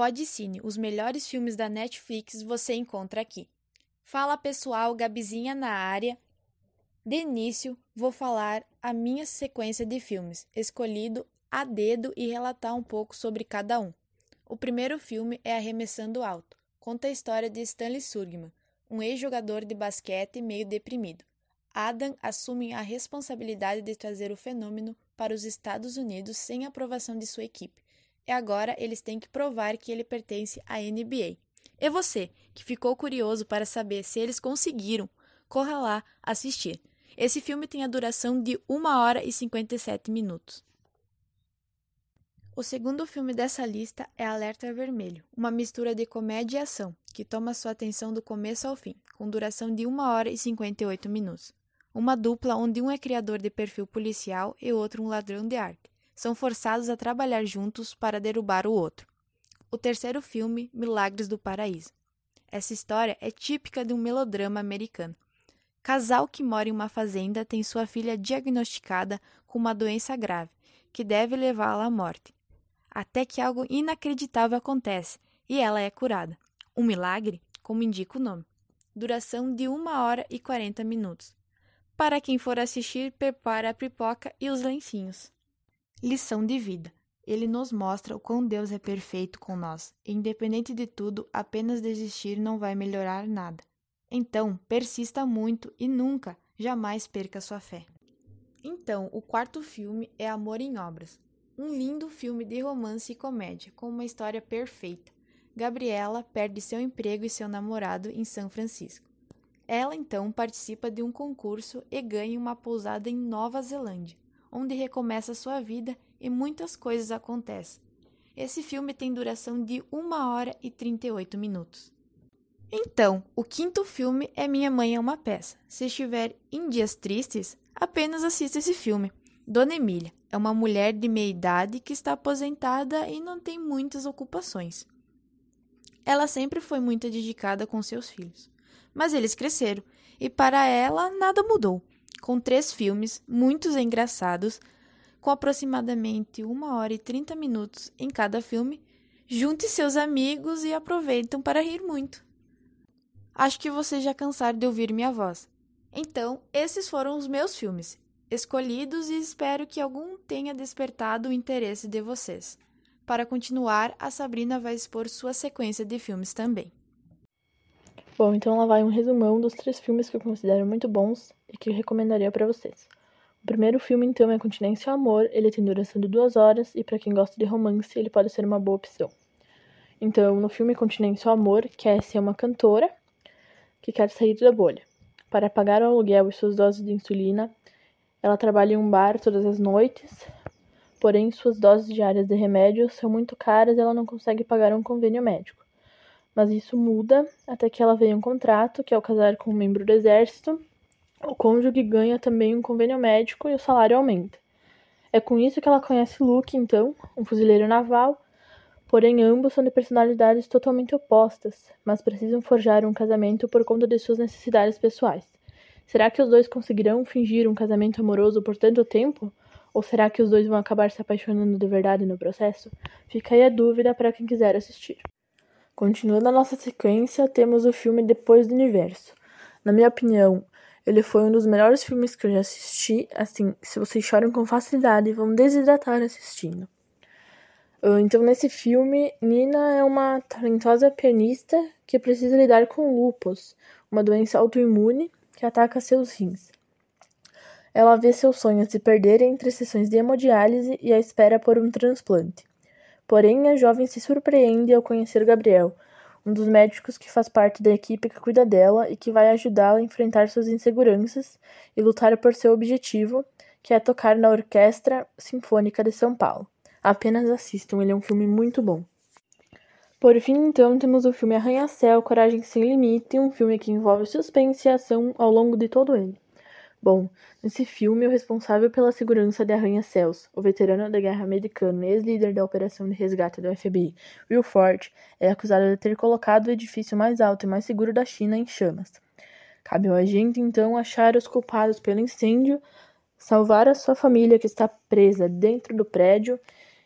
Podcine, os melhores filmes da Netflix você encontra aqui. Fala pessoal, Gabizinha na área. De início, vou falar a minha sequência de filmes, escolhido a dedo e relatar um pouco sobre cada um. O primeiro filme é Arremessando Alto. Conta a história de Stanley Surgman, um ex-jogador de basquete meio deprimido. Adam assume a responsabilidade de trazer o fenômeno para os Estados Unidos sem aprovação de sua equipe. E agora eles têm que provar que ele pertence à NBA. E você, que ficou curioso para saber se eles conseguiram, corra lá assistir. Esse filme tem a duração de 1 hora e 57 minutos. O segundo filme dessa lista é Alerta Vermelho, uma mistura de comédia e ação, que toma sua atenção do começo ao fim, com duração de 1 hora e 58 minutos. Uma dupla onde um é criador de perfil policial e outro um ladrão de arte. São forçados a trabalhar juntos para derrubar o outro. O terceiro filme, Milagres do Paraíso. Essa história é típica de um melodrama americano. Casal que mora em uma fazenda tem sua filha diagnosticada com uma doença grave, que deve levá-la à morte até que algo inacreditável acontece e ela é curada. Um milagre, como indica o nome. Duração de 1 hora e 40 minutos. Para quem for assistir, prepara a pipoca e os lencinhos. Lição de vida. Ele nos mostra o quão Deus é perfeito com nós. Independente de tudo, apenas desistir não vai melhorar nada. Então, persista muito e nunca, jamais perca sua fé. Então, o quarto filme é Amor em Obras, um lindo filme de romance e comédia, com uma história perfeita. Gabriela perde seu emprego e seu namorado em São Francisco. Ela então participa de um concurso e ganha uma pousada em Nova Zelândia, onde recomeça sua vida e muitas coisas acontecem. Esse filme tem duração de 1 hora e 38 minutos. Então, o quinto filme é Minha Mãe é uma Peça. Se estiver em dias tristes, apenas assista esse filme. Dona Emília é uma mulher de meia idade que está aposentada e não tem muitas ocupações. Ela sempre foi muito dedicada com seus filhos, mas eles cresceram e para ela nada mudou. Com três filmes, muitos engraçados, com aproximadamente uma hora e trinta minutos em cada filme, junte seus amigos e aproveitam para rir muito. Acho que vocês já cansaram de ouvir minha voz. Então, esses foram os meus filmes escolhidos e espero que algum tenha despertado o interesse de vocês. Para continuar, a Sabrina vai expor sua sequência de filmes também. Bom, então lá vai um resumão dos três filmes que eu considero muito bons e que recomendaria para vocês. O primeiro filme, então, é Continência ao Amor. Ele tem duração de duas horas e, para quem gosta de romance, ele pode ser uma boa opção. Então, no filme Continência ao Amor, Cassie é uma cantora que quer sair da bolha. Para pagar o aluguel e suas doses de insulina, ela trabalha em um bar todas as noites, porém suas doses diárias de remédio são muito caras e ela não consegue pagar um convênio médico. Mas isso muda até que ela venha um contrato, que ao casar com um membro do exército, o cônjuge ganha também um convênio médico e o salário aumenta. É com isso que ela conhece Luke, então, um fuzileiro naval, porém ambos são de personalidades totalmente opostas, mas precisam forjar um casamento por conta de suas necessidades pessoais. Será que os dois conseguirão fingir um casamento amoroso por tanto tempo? Ou será que os dois vão acabar se apaixonando de verdade no processo? Fica aí a dúvida para quem quiser assistir. Continuando a nossa sequência, temos o filme Depois do Universo. Na minha opinião, ele foi um dos melhores filmes que eu já assisti. Assim, se vocês choram com facilidade, vão desidratar assistindo. Ah, então, nesse filme, Nina é uma talentosa pianista que precisa lidar com lupus, uma doença autoimune que ataca seus rins. Ela vê seus sonhos se perderem entre sessões de hemodiálise e a espera por um transplante. Porém, a jovem se surpreende ao conhecer Gabriel, um dos médicos que faz parte da equipe que cuida dela e que vai ajudá-la a enfrentar suas inseguranças e lutar por seu objetivo, que é tocar na Orquestra Sinfônica de São Paulo. Apenas assistam, ele é um filme muito bom. Por fim, então, temos o filme Arranha-Céu, Coragem Sem Limite, um filme que envolve suspense e ação ao longo de todo ele. Bom, nesse filme, o responsável pela segurança de Arranha-Céus, o veterano da guerra americano e ex-líder da operação de resgate do FBI, Will Ford, é acusado de ter colocado o edifício mais alto e mais seguro da China em chamas. Cabe ao agente, então, achar os culpados pelo incêndio, salvar a sua família que está presa dentro do prédio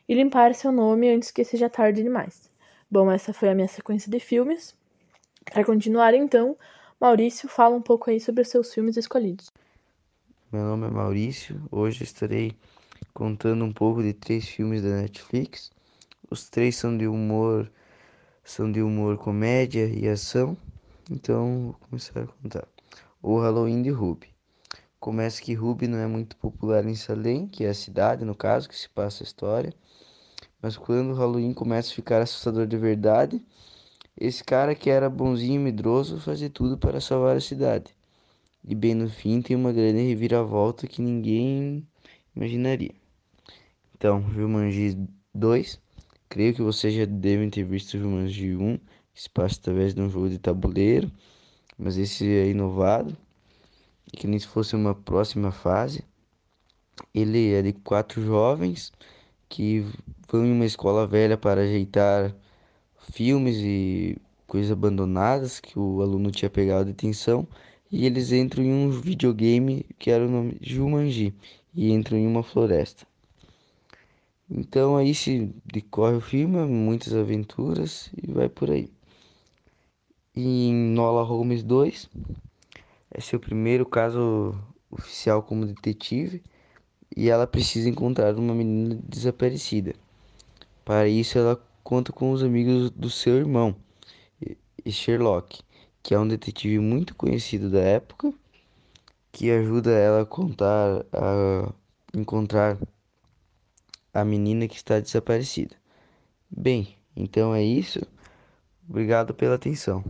e limpar seu nome antes que seja tarde demais. Bom, essa foi a minha sequência de filmes. Para continuar, então, Maurício, fala um pouco aí sobre os seus filmes escolhidos. Meu nome é Maurício. Hoje estarei contando um pouco de três filmes da Netflix. Os três são de humor, são de humor, comédia e ação. Então, vou começar a contar. O Halloween de Ruby. Começa que Ruby não é muito popular em Salem, que é a cidade, no caso, que se passa a história. Mas quando o Halloween começa a ficar assustador de verdade, esse cara que era bonzinho e medroso fazia tudo para salvar a cidade. E bem no fim tem uma grande reviravolta que ninguém imaginaria. Então, Jumanji 2. Creio que vocês já devem ter visto Jumanji 1, que se passa através de um jogo de tabuleiro, mas esse é inovado, e que nem se fosse uma próxima fase. Ele é de quatro jovens que vão em uma escola velha para ajeitar filmes e coisas abandonadas que o aluno tinha pegado de atenção e eles entram em um videogame que era o nome Jumanji e entram em uma floresta. Então aí se decorre o filme, muitas aventuras e vai por aí. E em Nola Holmes 2, é seu primeiro caso oficial como detetive e ela precisa encontrar uma menina desaparecida. Para isso, ela conta com os amigos do seu irmão, Sherlock, que é um detetive muito conhecido da época, que ajuda ela a contar, a encontrar a menina que está desaparecida. Bem, então é isso. Obrigado pela atenção.